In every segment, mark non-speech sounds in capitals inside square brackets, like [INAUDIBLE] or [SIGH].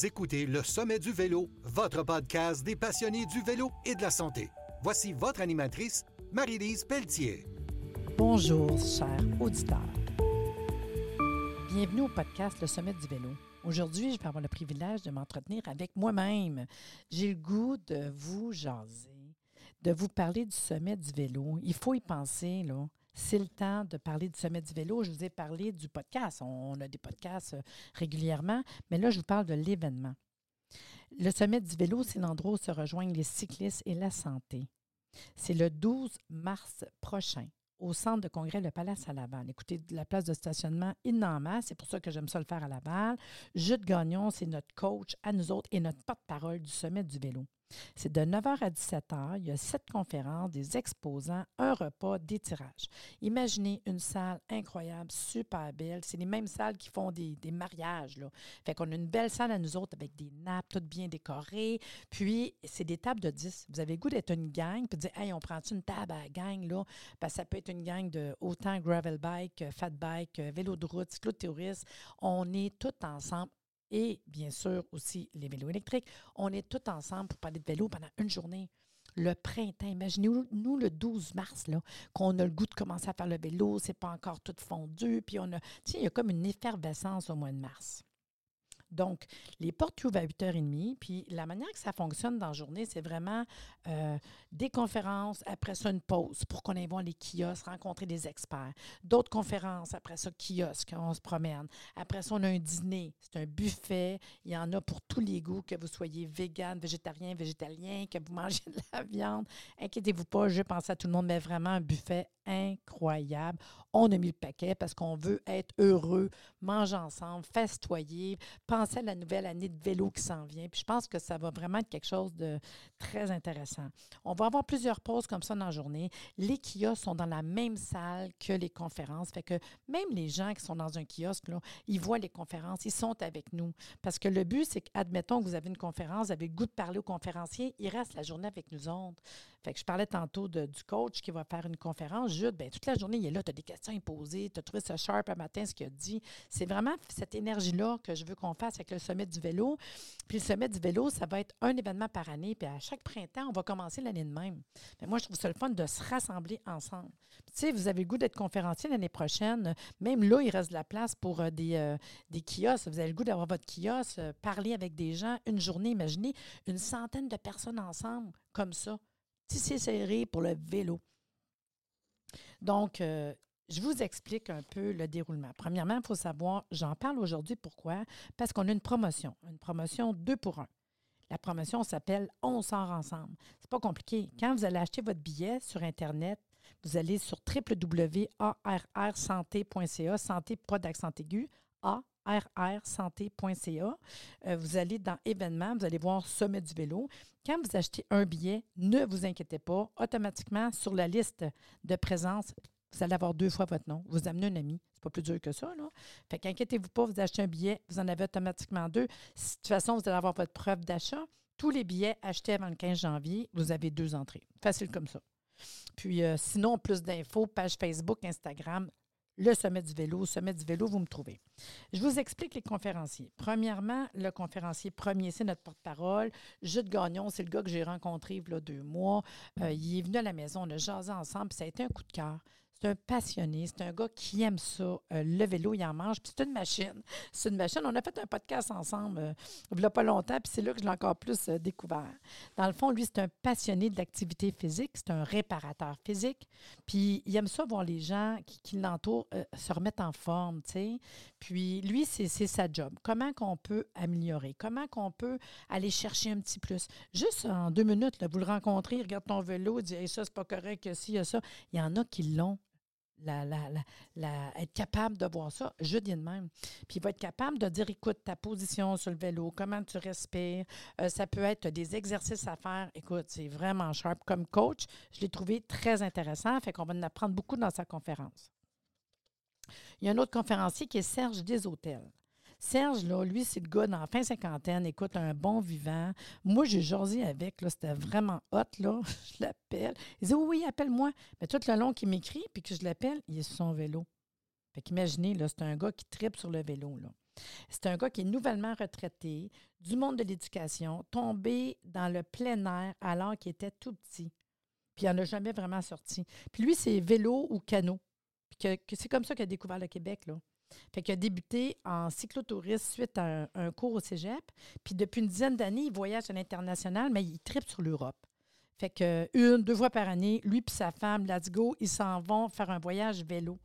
Écoutez Le Sommet du Vélo, votre podcast des passionnés du vélo et de la santé. Voici votre animatrice, Marie-Lise Pelletier. Bonjour, chers auditeurs. Bienvenue au podcast Le Sommet du Vélo. Aujourd'hui, je vais avoir le privilège de m'entretenir avec moi-même. J'ai le goût de vous jaser, de vous parler du sommet du vélo. Il faut y penser, là c'est le temps de parler du sommet du vélo. Je vous ai parlé du podcast. On, a des podcasts euh, régulièrement, mais là, je vous parle de l'événement. Le sommet du vélo, c'est l'endroit où se rejoignent les cyclistes et la santé. C'est le 12 mars prochain au centre de congrès Le Palace à Laval. Écoutez, la place de stationnement, il c'est pour ça que j'aime ça le faire à Laval. Jude Gagnon, c'est notre coach à nous autres et notre porte-parole du sommet du vélo. C'est de 9h à 17h. Il y a sept conférences, des exposants, un repas, des tirages. Imaginez une salle incroyable, super belle. C'est les mêmes salles qui font des, mariages. Là. Fait qu'on a une belle salle à nous autres avec des nappes toutes bien décorées. Puis, c'est des tables de 10. Vous avez le goût d'être une gang, puis de dire, hey, on prend une table à la gang, là? Parce ça peut être une gang de autant gravel bike, fat bike, vélo de route, cyclo On est tous ensemble et bien sûr aussi les vélos électriques. On est tous ensemble pour parler de vélo pendant une journée. Le printemps, imaginez-nous le 12 mars, qu'on a le goût de commencer à faire le vélo, c'est pas encore tout fondu, puis on a, il y a comme une effervescence au mois de mars. Donc, les portes ouvrent à 8h30. Puis la manière que ça fonctionne dans la journée, c'est vraiment euh, des conférences, après ça, une pause pour qu'on aille voir les kiosques, rencontrer des experts. D'autres conférences, après ça, kiosques, on se promène. Après ça, on a un dîner. C'est un buffet. Il y en a pour tous les goûts, que vous soyez vegan, végétarien, végétalien, que vous [LAUGHS] mangez de la viande. Inquiétez-vous pas, je pense à tout le monde, mais vraiment un buffet incroyable. On a mis le paquet parce qu'on veut être heureux, manger ensemble, festoyer, penser à la nouvelle année de vélo qui s'en vient. Je pense que ça va vraiment être quelque chose de très intéressant. On va avoir plusieurs pauses comme ça dans la journée. Les kiosques sont dans la même salle que les conférences. Fait que même les gens qui sont dans un kiosque, là, ils voient les conférences, ils sont avec nous. Parce que le but, c'est qu'admettons que vous avez une conférence, vous avez le goût de parler aux conférenciers, ils restent la journée avec nous autres. Fait que je parlais tantôt du coach qui va faire une conférence. Jude, bien, toute la journée, il est là, tu as des questions à poser, tu as trouvé ça sharp un matin, ce qu'il a dit. C'est vraiment cette énergie-là que je veux qu'on fasse avec le sommet du vélo. Puis le sommet du vélo, ça va être un événement par année. Puis à chaque printemps, on va commencer l'année de même. Mais moi, je trouve ça le fun de se rassembler ensemble. tu sais, vous avez le goût d'être conférencier l'année prochaine. Même là, il reste de la place pour euh, des, euh, des kiosques. Vous avez le goût d'avoir votre kiosque, euh, parler avec des gens une journée. Imaginez une centaine de personnes ensemble comme ça c'est serré pour le vélo. Donc, euh, je vous explique un peu le déroulement. Premièrement, il faut savoir, j'en parle aujourd'hui pourquoi? Parce qu'on a une promotion, une promotion 2 pour 1. La promotion s'appelle On sort ensemble. C'est pas compliqué. Quand vous allez acheter votre billet sur Internet, vous allez sur www.arrsanté.ca, santé pas d'accent aigu, A rrsanté.ca. Euh, vous allez dans événements, vous allez voir Sommet du vélo. Quand vous achetez un billet, ne vous inquiétez pas, automatiquement sur la liste de présence, vous allez avoir deux fois votre nom. Vous amenez un ami. C'est pas plus dur que ça, là. Fait qu'inquiétez-vous pas, vous achetez un billet, vous en avez automatiquement deux. De toute façon, vous allez avoir votre preuve d'achat. Tous les billets achetés avant le 15 janvier, vous avez deux entrées. Facile comme ça. Puis euh, sinon, plus d'infos, page Facebook, Instagram, le sommet du vélo, sommet du vélo, vous me trouvez. Je vous explique les conférenciers. Premièrement, le conférencier premier, c'est notre porte-parole. Jude Gagnon, c'est le gars que j'ai rencontré il y a deux mois. Euh, il est venu à la maison, on a jasé ensemble, puis ça a été un coup de cœur. C'est un passionné, c'est un gars qui aime ça. Euh, le vélo, il en mange, puis c'est une machine. C'est une machine. On a fait un podcast ensemble euh, il n'y a pas longtemps, puis c'est là que je l'ai encore plus euh, découvert. Dans le fond, lui, c'est un passionné de l'activité physique, c'est un réparateur physique, puis il aime ça voir les gens qui, l'entourent se remettre en forme, tu sais. Puis lui, c'est sa job. Comment qu'on peut améliorer? Comment qu'on peut aller chercher un petit plus? Juste en deux minutes, vous le rencontrez, il regarde ton vélo, il dit hey, ça, c'est pas correct, si, il y a ça. Il y en a qui l'ont être capable de voir ça, je dis de même. Puis il va être capable de dire, écoute, ta position sur le vélo, comment tu respires. Euh, ça peut être des exercices à faire. Écoute, c'est vraiment sharp. Comme coach, je l'ai trouvé très intéressant. Fait qu'on va en apprendre beaucoup dans sa conférence. Il y a un autre conférencier qui est Serge Deshôtels. Serge, là, lui, c'est le gars dans la fin cinquantaine, écoute, un bon vivant. Moi, j'ai jasé avec, là, c'était vraiment hot, là. [LAUGHS] je l'appelle. Il dit, oui, appelle-moi. Mais tout le long qu'il m'écrit, puis que je l'appelle, il est sur son vélo. Fait qu'imaginez, là, c'est un gars qui tripe sur le vélo, là. C'est un gars qui est nouvellement retraité du monde de l'éducation, tombé dans le plein air alors qu'il était tout petit. Puis il n'en a jamais vraiment sorti. Puis lui, c'est vélo ou canot. Puis que, c'est comme ça qu'il a découvert le Québec. Là. Fait qu'il a débuté en cyclotourisme suite à un, cours au cégep. Puis depuis une dizaine d'années, il voyage à l'international, mais il tripe sur l'Europe. Fait que une, deux fois par année, lui et sa femme, let's go, ils s'en vont faire un voyage vélo.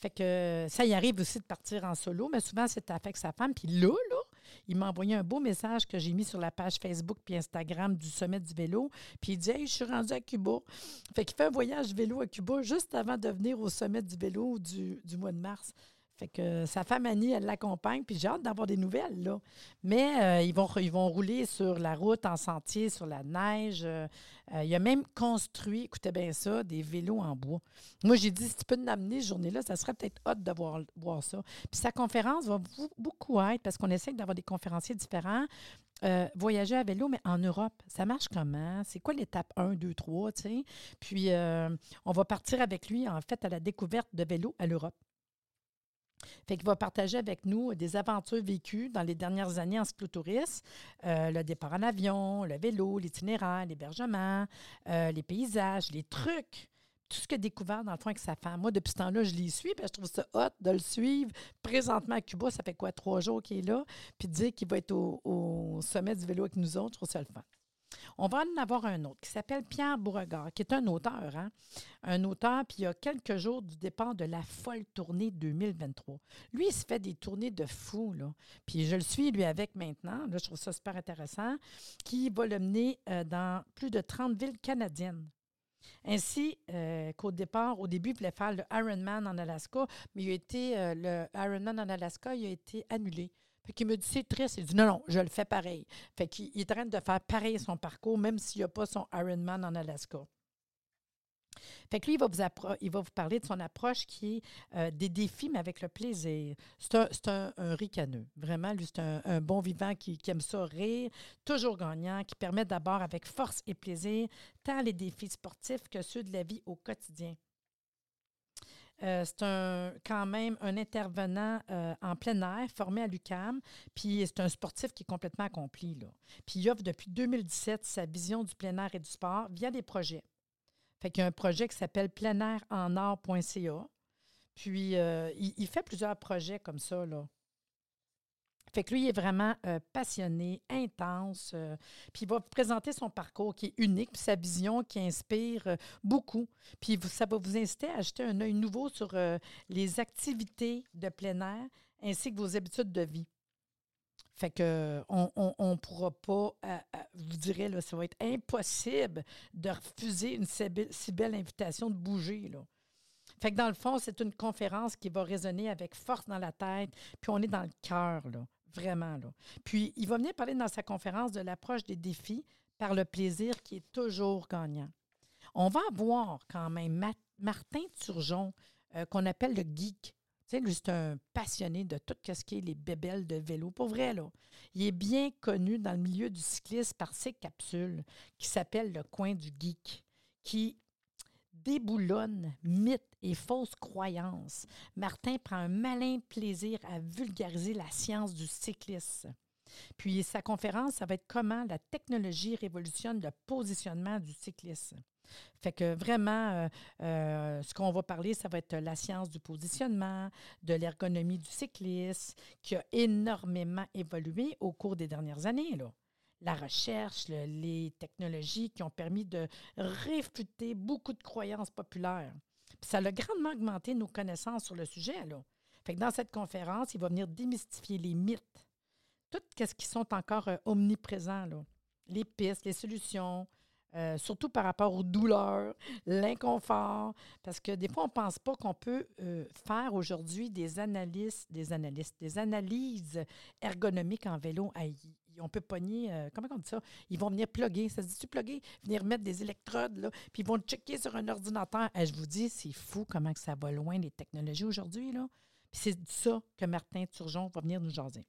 Fait que ça y arrive aussi de partir en solo, mais souvent c'est avec sa femme. Puis là, là, il m'a envoyé un beau message que j'ai mis sur la page Facebook puis Instagram du Sommet du vélo. Puis il dit je suis rendu à Cuba. Fait qu'il fait un voyage vélo à Cuba juste avant de venir au Sommet du vélo du mois de mars. Fait que sa femme Annie, elle l'accompagne, puis j'ai hâte d'avoir des nouvelles, là. Mais euh, ils, vont, ils vont rouler sur la route, en sentier, sur la neige. Euh, euh, il a même construit, écoutez bien ça, des vélos en bois. Moi, j'ai dit, si tu peux nous amener cette journée-là, ça serait peut-être hâte de voir, ça. Puis sa conférence va beaucoup être, parce qu'on essaie d'avoir des conférenciers différents, voyager à vélo, mais en Europe. Ça marche comment? C'est quoi l'étape 1, 2, 3, tu sais? Puis, on va partir avec lui, en fait, à la découverte de vélos à l'Europe. Fait qu'il va partager avec nous des aventures vécues dans les dernières années en cyclotourisme, euh, le départ en avion, le vélo, l'itinéraire, l'hébergement, euh, les paysages, les trucs, tout ce qu'il a découvert dans le fond avec sa femme. Moi, depuis ce temps-là, je l'y suis, puis je trouve ça hot de le suivre. Présentement à Cuba, ça fait quoi, trois jours qu'il est là, puis de dire qu'il va être au, sommet du vélo avec nous autres, je trouve ça le fun. On va en avoir un autre qui s'appelle Pierre Beauregard, qui est un auteur. Hein? Un auteur, puis il y a quelques jours du départ de la folle tournée 2023. Lui, il se fait des tournées de fou, là. Puis je le suis, lui, avec maintenant. Là, je trouve ça super intéressant. Qui va le mener euh, dans plus de 30 villes canadiennes. Ainsi euh, qu'au départ, au début, il voulait faire le Ironman en Alaska, mais il a été, euh, le Ironman en Alaska il a été annulé. Fait qu'il me dit, c'est triste. Il dit, non, non, je le fais pareil. Fait qu'il est en train de faire pareil son parcours, même s'il n'y a pas son Ironman en Alaska. Fait que lui, il va vous, il va vous parler de son approche qui est euh, des défis, mais avec le plaisir. C'est un, un, ricaneux. Vraiment, lui, c'est un, bon vivant qui, qui, aime ça rire, toujours gagnant, qui permet d'abord avec force et plaisir tant les défis sportifs que ceux de la vie au quotidien. Euh, c'est quand même un intervenant euh, en plein air, formé à l'UCAM, puis c'est un sportif qui est complètement accompli. Là. Puis il offre depuis 2017 sa vision du plein air et du sport via des projets. Fait qu'il y a un projet qui s'appelle pleinairennord.ca. Puis euh, il, il, fait plusieurs projets comme ça. Fait que lui, est vraiment euh, passionné, intense. Euh, puis il va présenter son parcours qui est unique, puis sa vision qui inspire euh, beaucoup. Puis ça va vous inciter à jeter un œil nouveau sur les activités de plein air ainsi que vos habitudes de vie. Fait que on ne pourra pas, vous direz, là, ça va être impossible de refuser une si belle, invitation de bouger. Fait que dans le fond, c'est une conférence qui va résonner avec force dans la tête, puis on est dans le cœur, là. Vraiment, là. Puis, il va venir parler dans sa conférence de l'approche des défis par le plaisir qui est toujours gagnant. On va avoir quand même Martin Turgeon, euh, qu'on appelle le geek. Tu sais, c'est un passionné de tout ce qui est les bébelles de vélo. Pour vrai, là. Il est bien connu dans le milieu du cyclisme par ses capsules qui s'appellent le coin du geek, qui déboulonne mythes et fausses croyances. Martin prend un malin plaisir à vulgariser la science du cyclisme. Puis sa conférence, ça va être comment la technologie révolutionne le positionnement du cyclisme. Fait que vraiment, euh, euh, ce qu'on va parler, ça va être la science du positionnement, de l'ergonomie du cyclisme, qui a énormément évolué au cours des dernières années. La recherche, les technologies qui ont permis de réfuter beaucoup de croyances populaires. Ça a grandement augmenté nos connaissances sur le sujet. Là. Fait que dans cette conférence, il va venir démystifier les mythes, tout ce qui sont encore euh, omniprésents, là. les pistes, les solutions, euh, surtout par rapport aux douleurs, l'inconfort, parce que des fois, on ne pense pas qu'on peut euh, faire aujourd'hui des analyses, des analyses, des analyses ergonomiques en vélo on peut pogner, euh, comment on dit ça? Ils vont venir plugger, ça se dit-tu plugger? Venir mettre des électrodes, puis ils vont checker sur un ordinateur. Et je vous dis, c'est fou comment ça va loin, les technologies aujourd'hui, là. Puis c'est ça que Martin Turgeon va venir nous jaser.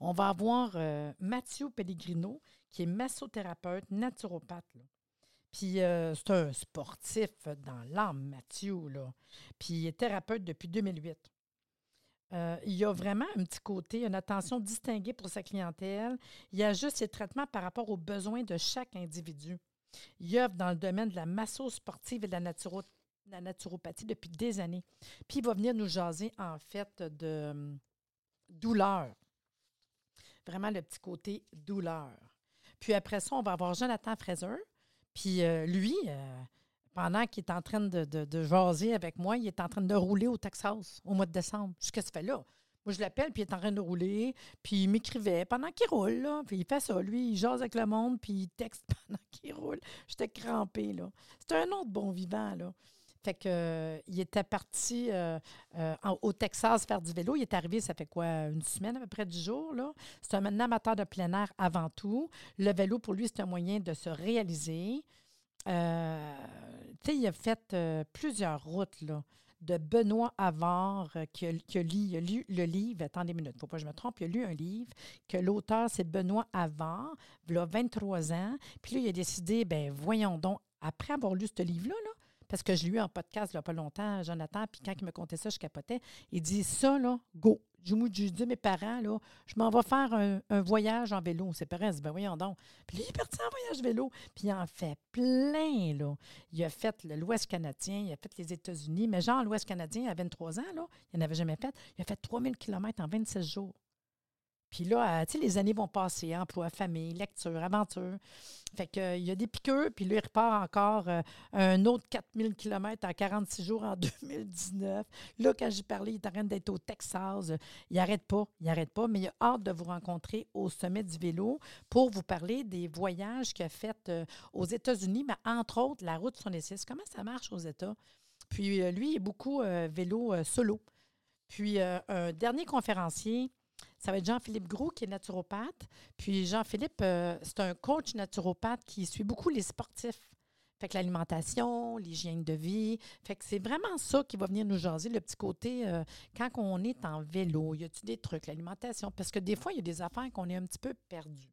On va avoir euh, Mathieu Pellegrino, qui est massothérapeute, naturopathe. Puis euh, c'est un sportif dans l'âme, Mathieu. Là. Puis il est thérapeute depuis 2008. Euh, il y a vraiment un petit côté, une attention distinguée pour sa clientèle. Il ajuste ses traitements par rapport aux besoins de chaque individu. Il œuvre dans le domaine de la masso sportive et de la, naturopathie depuis des années. Puis il va venir nous jaser, en fait, de hum, douleur. Vraiment le petit côté douleur. Puis après ça, on va avoir Jonathan Fraser. Puis euh, lui, euh, pendant qu'il est en train de, de, jaser avec moi, il est en train de rouler au Texas au mois de décembre. Qu'est-ce que tu fais là? Moi, je l'appelle, puis il est en train de rouler, puis il m'écrivait pendant qu'il roule, là. Puis il fait ça, lui, il jase avec le monde, puis il texte [LAUGHS] pendant qu'il roule. J'étais crampée, là. C'était un autre bon vivant, là. Fait que, euh, il était parti euh, euh, au Texas faire du vélo. Il est arrivé, ça fait quoi, une semaine, à peu près du jour. Là. C'est un amateur de plein air avant tout. Le vélo, pour lui, c'est un moyen de se réaliser. Sais, il a fait plusieurs routes, là de Benoît Avard qui a, qui, lu, le livre. Attendez une minute, faut pas que je me trompe. Il a lu un livre que l'auteur, c'est Benoît Avard, il a 23 ans. Puis là, il a décidé, ben voyons donc, après avoir lu ce livre-là, là, parce que je l'ai eu en podcast il n'y a pas longtemps, Jonathan, puis quand il me contait ça, je capotais. Il dit Ça, là, go. Je dis à mes parents, là, je m'en vais faire un, voyage en vélo. Ses parents disent, ben voyons donc. Puis il est parti en voyage vélo. Puis il en fait plein, là. Il a fait l'Ouest canadien, il a fait les États-Unis. Mais genre, l'Ouest canadien, à 23 ans, là, il n'en avait jamais fait. Il a fait 3000 km en 26 jours. Puis là, euh, tu sais, les années vont passer, emploi, famille, lecture, aventure. Fait qu'il euh, y a des piqueurs, puis lui, il repart encore euh, un autre 4000 km à 46 jours en [LAUGHS] 2019. Là, quand j'ai parlé, il est en train d'être au Texas. Il n'arrête pas, il n'arrête pas, mais il a hâte de vous rencontrer au sommet du vélo pour vous parler des voyages qu'il a fait aux États-Unis, mais entre autres, la route 66. Comment ça marche aux États? Puis lui, il est beaucoup vélo solo. Puis un dernier conférencier, ça va être Jean-Philippe Gros, qui est naturopathe. Puis Jean-Philippe, euh, c'est un coach naturopathe qui suit beaucoup les sportifs. Fait que l'alimentation, l'hygiène de vie. Fait que c'est vraiment ça qui va venir nous jaser, le petit côté euh, quand on est en vélo, y a-tu des trucs, l'alimentation? Parce que des fois, il y a des affaires qu'on est un petit peu perdu.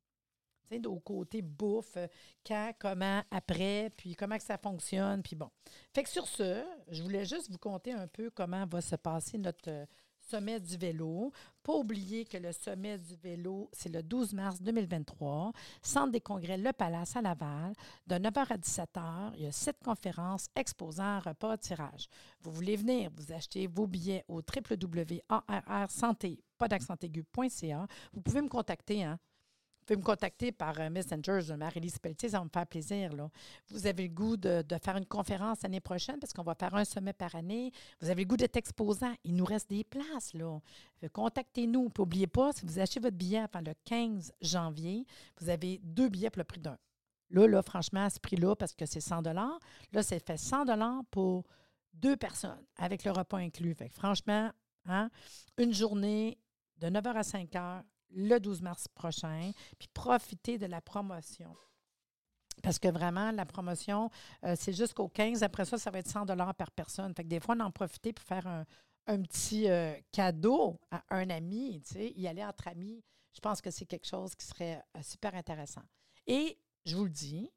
Tu sais, au côté bouffe, euh, quand, comment, après, puis comment que ça fonctionne, puis bon. Fait que sur ce, je voulais juste vous conter un peu comment va se passer notre sommet du vélo. Pas oublier que le sommet du vélo, c'est le 12 mars 2023. Centre des congrès Le Palace à Laval. De 9h à 17h, il y a sept conférences, exposants, repas, tirage. Vous voulez venir, vous achetez vos billets au www.arrsanté, Vous pouvez me contacter, hein? Pouvez me contacter par euh, Messenger, Marie-Lise Pelletier, ça va me faire plaisir. Là. Vous avez le goût de, faire une conférence l'année prochaine parce qu'on va faire un sommet par année. Vous avez le goût d'être exposant. Il nous reste des places. là. Contactez-nous. N'oubliez pas, si vous achetez votre billet avant le 15 janvier, vous avez deux billets pour le prix d'un. Là, là, franchement, à ce prix-là, parce que c'est 100 Là, c'est fait 100 pour deux personnes avec le repas inclus. Fait franchement, hein, une journée de 9h à 5h, le 12 mars prochain, puis profiter de la promotion. Parce que vraiment, la promotion, euh, c'est jusqu'au 15. Après ça, ça va être 100 par personne. Fait des fois, on en profiter pour faire un, petit euh, cadeau à un ami, y aller entre amis. Je pense que c'est quelque chose qui serait euh, super intéressant. Et je vous le dis,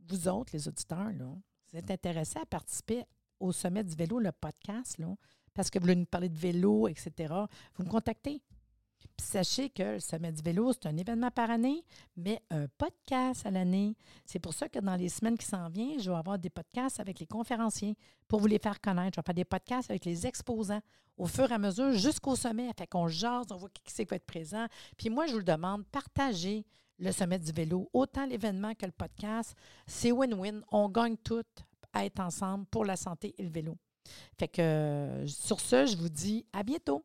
vous autres, les auditeurs, vous êtes intéressés à participer au Sommet du vélo, le podcast, parce que vous voulez nous parler de vélo, etc., vous me contactez. Puis sachez que le Sommet du vélo, c'est un événement par année, mais un podcast à l'année. C'est pour ça que dans les semaines qui s'en viennent, je vais avoir des podcasts avec les conférenciers pour vous les faire connaître. Je vais faire des podcasts avec les exposants au fur et à mesure jusqu'au sommet. Fait qu'on jase, on voit qui c'est qui va être présent. Puis moi, je vous le demande, partagez le Sommet du vélo, autant l'événement que le podcast. C'est win-win. On gagne tout à être ensemble pour la santé et le vélo. Fait que sur ce, je vous dis à bientôt.